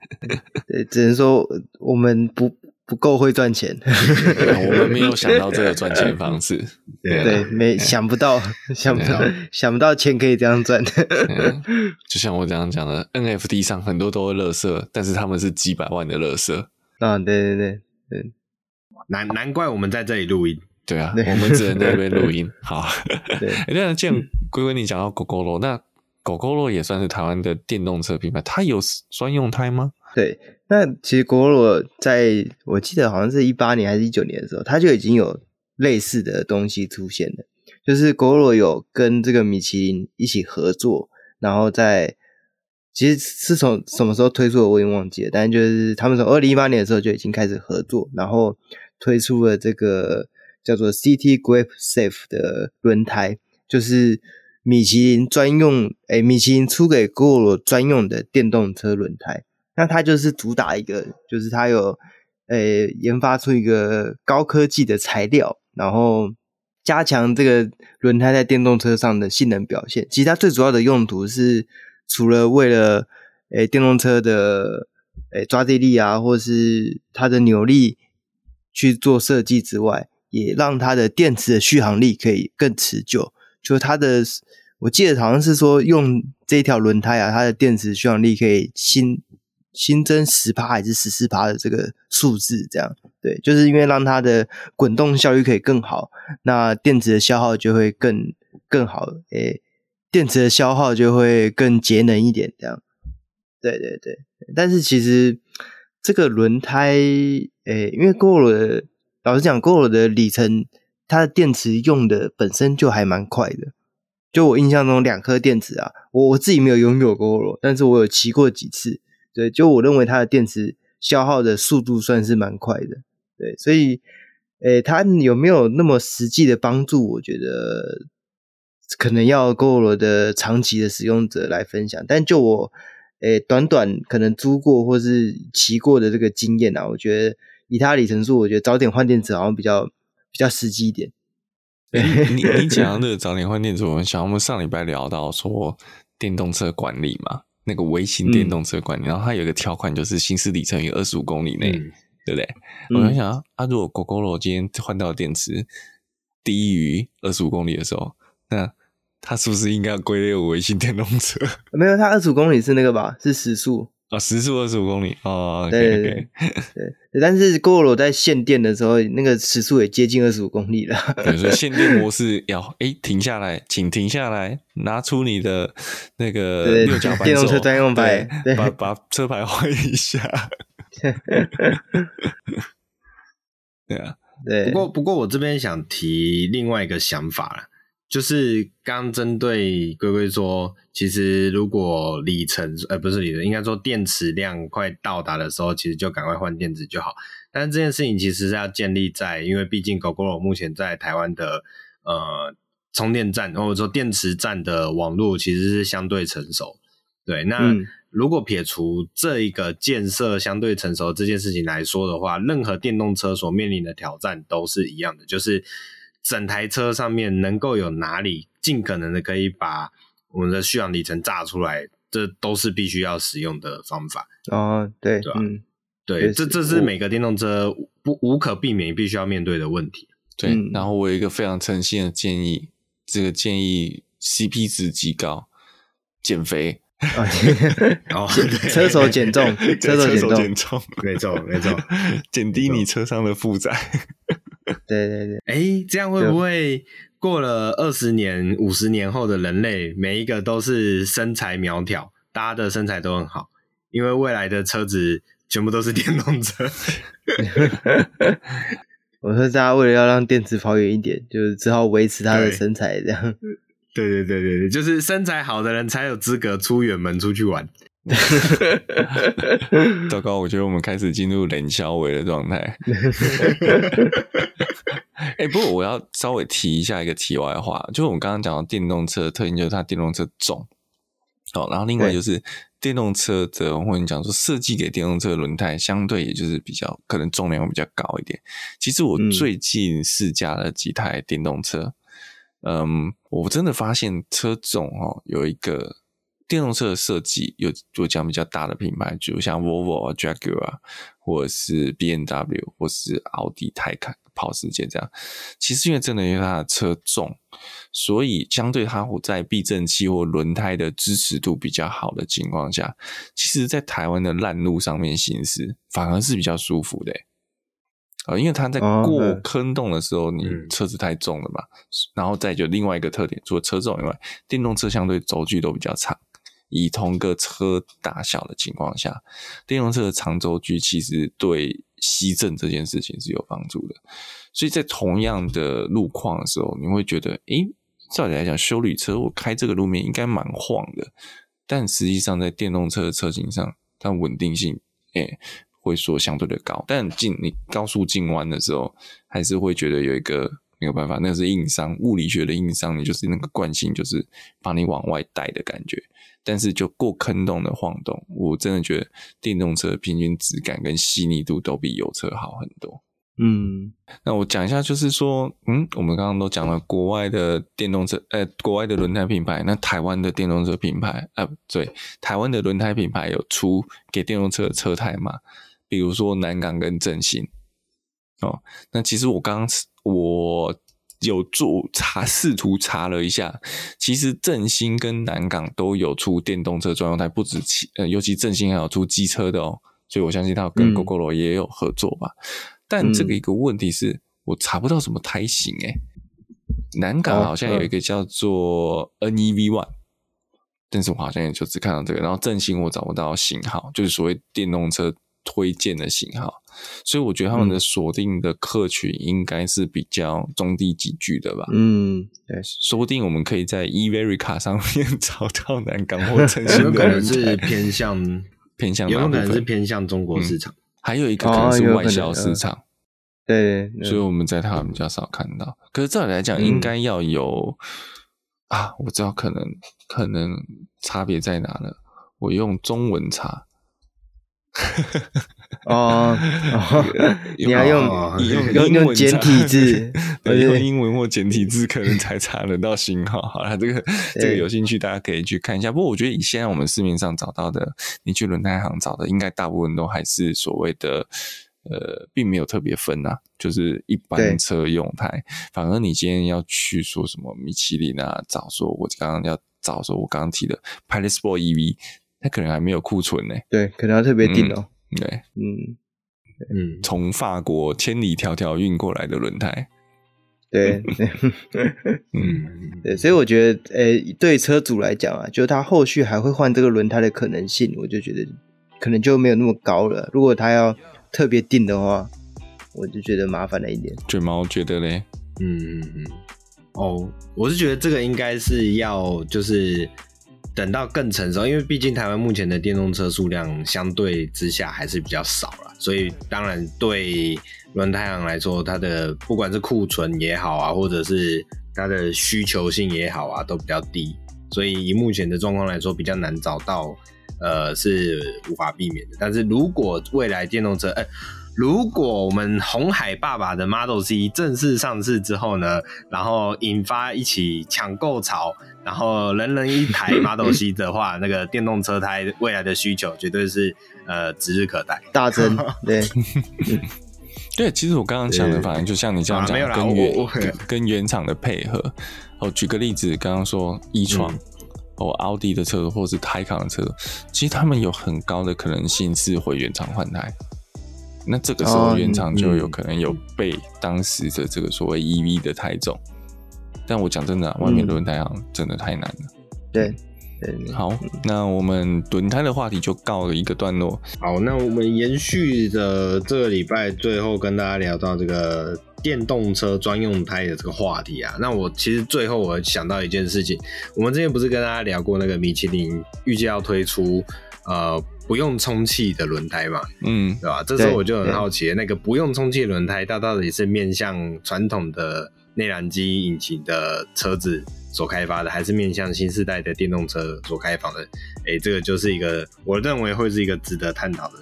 对，只能说我们不不够会赚钱，我们没有想到这个赚钱方式。对，没想不到，想不到，想不到钱可以这样赚。就像我这样讲的，NFT 上很多都是垃圾，但是他们是几百万的垃圾。啊，对对对对，难难怪我们在这里录音。对啊，我们只能在那边录音。好，对，那既然龟龟你讲到 Gogoro 那。Gogoro 也算是台湾的电动车品牌，它有专用胎吗？对，那其实 Gogoro 在我记得好像是一八年还是一九年的时候，它就已经有类似的东西出现了。就是 Gogoro 有跟这个米其林一起合作，然后在其实是从什么时候推出的我已经忘记了，但就是他们从二零一八年的时候就已经开始合作，然后推出了这个叫做 City Grip Safe 的轮胎，就是。米其林专用，诶、米其林出给 GOLO 专用的电动车轮胎，那它就是主打一个，就是它有，诶、研发出一个高科技的材料，然后加强这个轮胎在电动车上的性能表现。其实它最主要的用途是，除了为了，诶、欸、电动车的，诶、抓地力啊，或是它的扭力去做设计之外，也让它的电池的续航力可以更持久。就它的，我记得好像是说用这条轮胎啊，它的电池续航力可以新新增十趴还是十四趴的这个数字，这样对，就是因为让它的滚动效率可以更好，那电池的消耗就会更更好，诶、电池的消耗就会更节能一点，这样，对对对。但是其实这个轮胎，诶、因为 g o r o 的，老实讲，Gogoro 的里程。它的电池用的本身就还蛮快的，就我印象中两颗电池啊，我我自己没有拥有过，但是我有骑过几次，对，就我认为它的电池消耗的速度算是蛮快的，对，所以，诶，它有没有那么实际的帮助？我觉得可能要 Go 罗的长期的使用者来分享，但就我，诶，短短可能租过或是骑过的这个经验啊，我觉得以它里程数，我觉得早点换电池好像比较。比较实际一点。你你你讲的早点换电池，我们想我们上礼拜聊到说电动车管理嘛，那个微型电动车管理，嗯、然后它有一个条款，就是行驶里程于二十五公里内，嗯、对不对？嗯、我在想啊，啊，如果 Gogoro 今天换到电池低于二十五公里的时候，那它是不是应该要归类为微型电动车？没有，它二十五公里是那个吧？是时速。啊，时速二十五公里哦，对对对，对，但是 Gogoro 在限电的时候，那个时速也接近二十五公里了。比如说限电模式要诶停下来，请停下来，拿出你的那个六角扳手，电动车专用牌，把把车牌换一下。对啊，对。不过不过我这边想提另外一个想法了。就是刚针对龟龟说，其实如果里程，呃，不是里程，应该说电池量快到达的时候，其实就赶快换电池就好。但是这件事情其实是要建立在，因为毕竟 Gogoro 目前在台湾的呃充电站或者说电池站的网络其实是相对成熟。对，那。嗯如果撇除这一个建设相对成熟这件事情来说的话，任何电动车所面临的挑战都是一样的，就是整台车上面能够有哪里尽可能的可以把我们的续航里程炸出来，这都是必须要使用的方法。哦，对，对吧？嗯，对，这这是每个电动车不无可避免必须要面对的问题。对，嗯，然后我有一个非常诚心的建议，这个建议 CP 值极高，减肥。哦，车手减重，车手减重，重，没错 没错，减低你车上的负载。对对对，哎、欸，这样会不会过了二十年、五十年后的人类，每一个都是身材苗条，大家的身材都很好，因为未来的车子全部都是电动车。我说大家为了要让电池跑远一点，就是只好维持他的身材这样。对对对对对，就是身材好的人才有资格出远门出去玩。糟糕，我觉得我们开始进入冷笑话的状态。哎、欸，不过我要稍微提一下一个题外话，就是我们刚刚讲到电动车的特性，就是它电动车重。哦，然后另外就是电动车的，或者你讲说设计给电动车的轮胎，相对也就是比较可能重量会比较高一点。其实我最近试驾了几台电动车。嗯嗯，我真的发现车重哦，有一个电动车的设计，有就讲比较大的品牌，就像 Volvo 啊、Jaguar 啊，或者是 BMW，或是奥迪、泰坦、保时捷这样。其实因为真的因为它的车重，所以相对它在避震器或轮胎的支持度比较好的情况下，其实在台湾的烂路上面行驶反而是比较舒服的欸。啊，因为它在过坑洞的时候，你车子太重了嘛，嗯、然后再就另外一个特点，除了车重以外，电动车相对轴距都比较长。以同个车大小的情况下，电动车的长轴距其实对吸震这件事情是有帮助的。所以在同样的路况的时候，你会觉得，诶，照理来讲，休旅车我开这个路面应该蛮晃的，但实际上在电动车的车型上，它稳定性，诶。会说相对的高，但进你高速进弯的时候，还是会觉得有一个没有办法，那是硬伤，物理学的硬伤，你就是那个惯性，就是把你往外带的感觉。但是就过坑洞的晃动，我真的觉得电动车平均质感跟细腻度都比油车好很多。嗯，那我讲一下，就是说，嗯，我们刚刚都讲了国外的电动车，呃，国外的轮胎品牌，那台湾的电动车品牌，呃，对，台湾的轮胎品牌有出给电动车的车胎吗？比如说南港跟正新哦，那其实我刚刚我有做查，试图查了一下，其实振兴跟南港都有出电动车专用胎，不止汽呃，尤其振兴还有出机车的哦，所以我相信他跟 Gogoro 也有合作吧。嗯、但这个一个问题是我查不到什么胎型诶、欸，南港好像有一个叫做 NEV One，但是我好像也就只看到这个，然后振兴我找不到型号，就是所谓电动车。推荐的型号，所以我觉得他们的锁定的客群应该是比较中低级距的吧。嗯，对，说不定我们可以在 E-Verica 上面 找到南港或 城市的，有可能是偏向 偏向，有可能是偏向中国市场，嗯，还有一个可能是外销市场。哦，对，所以我们在台湾比较少看到。可是照理来讲，应该要有，嗯、啊，我知道可能可能差别在哪了。我用中文查。哦，你要用用用用简体字，对，用英文或简体字可能才查得到型号。好了，这个这个有兴趣大家可以去看一下。不过我觉得以现在我们市面上找到的，你去轮胎行找的，应该大部分都还是所谓的呃，并没有特别分啊，就是一般车用胎。反而你今天要去说什么米其林啊，找说我刚刚要找说我刚刚提的 Pilot Sport EV。它可能还没有库存呢，对，可能要特别订哦。对，嗯。嗯，从法国千里迢迢运过来的轮胎，对，嗯，对，所以我觉得，诶、欸，对车主来讲啊，就他后续还会换这个轮胎的可能性，我就觉得可能就没有那么高了。如果他要特别定的话，我就觉得麻烦了一点。卷毛觉得嘞，嗯嗯嗯，哦，我是觉得这个应该是要就是等到更成熟，因为毕竟台湾目前的电动车数量相对之下还是比较少了，所以当然对轮胎行来说，它的不管是库存也好啊，或者是它的需求性也好啊，都比较低，所以以目前的状况来说，比较难找到，呃，是无法避免的。但是如果未来电动车，呃如果我们红海爸爸的 Model C 正式上市之后呢，然后引发一起抢购潮，然后人人一台 Model C 的话，那个电动车胎未来的需求绝对是呃指日可待，大增。对，对，其实我刚刚讲的，反正就像你这样讲，啊、跟原跟，原厂的配合。哦，举个例子，刚刚说 e-tron、嗯、哦，奥迪的车或是 Taycan 的车，其实他们有很高的可能性是回原厂换胎。那这个时候原厂就有可能有被当时的这个所谓 EV 的胎重，但我讲真的、啊，外面轮胎行真的太难了。对，好，那我们轮胎的话题就告了一个段落。好，那我们延续的这个礼拜最后跟大家聊到这个电动车专用胎的这个话题啊，那我其实最后我想到一件事情，我们之前不是跟大家聊过那个米其林预计要推出呃。不用充气的轮胎嘛，嗯，对吧？这时候我就很好奇，那个不用充气轮胎，它到底是面向传统的内燃机引擎的车子所开发的，还是面向新世代的电动车所开发的？哎、欸，这个就是一个我认为会是一个值得探讨的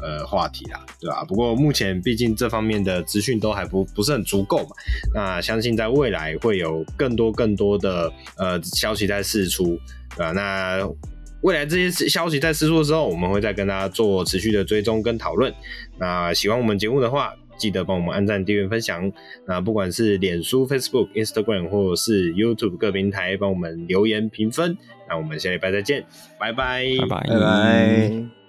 呃话题啦，对吧？不过目前毕竟这方面的资讯都还不不是很足够嘛，那相信在未来会有更多更多的呃消息在释出，对吧？那未来这些消息在释出的时候，我们会再跟大家做持续的追踪跟讨论。那喜欢我们节目的话，记得帮我们按赞、订阅、分享。那不管是脸书、Facebook、Instagram 或者是 YouTube 各平台，帮我们留言评分。那我们下礼拜再见，拜拜，拜拜。拜拜。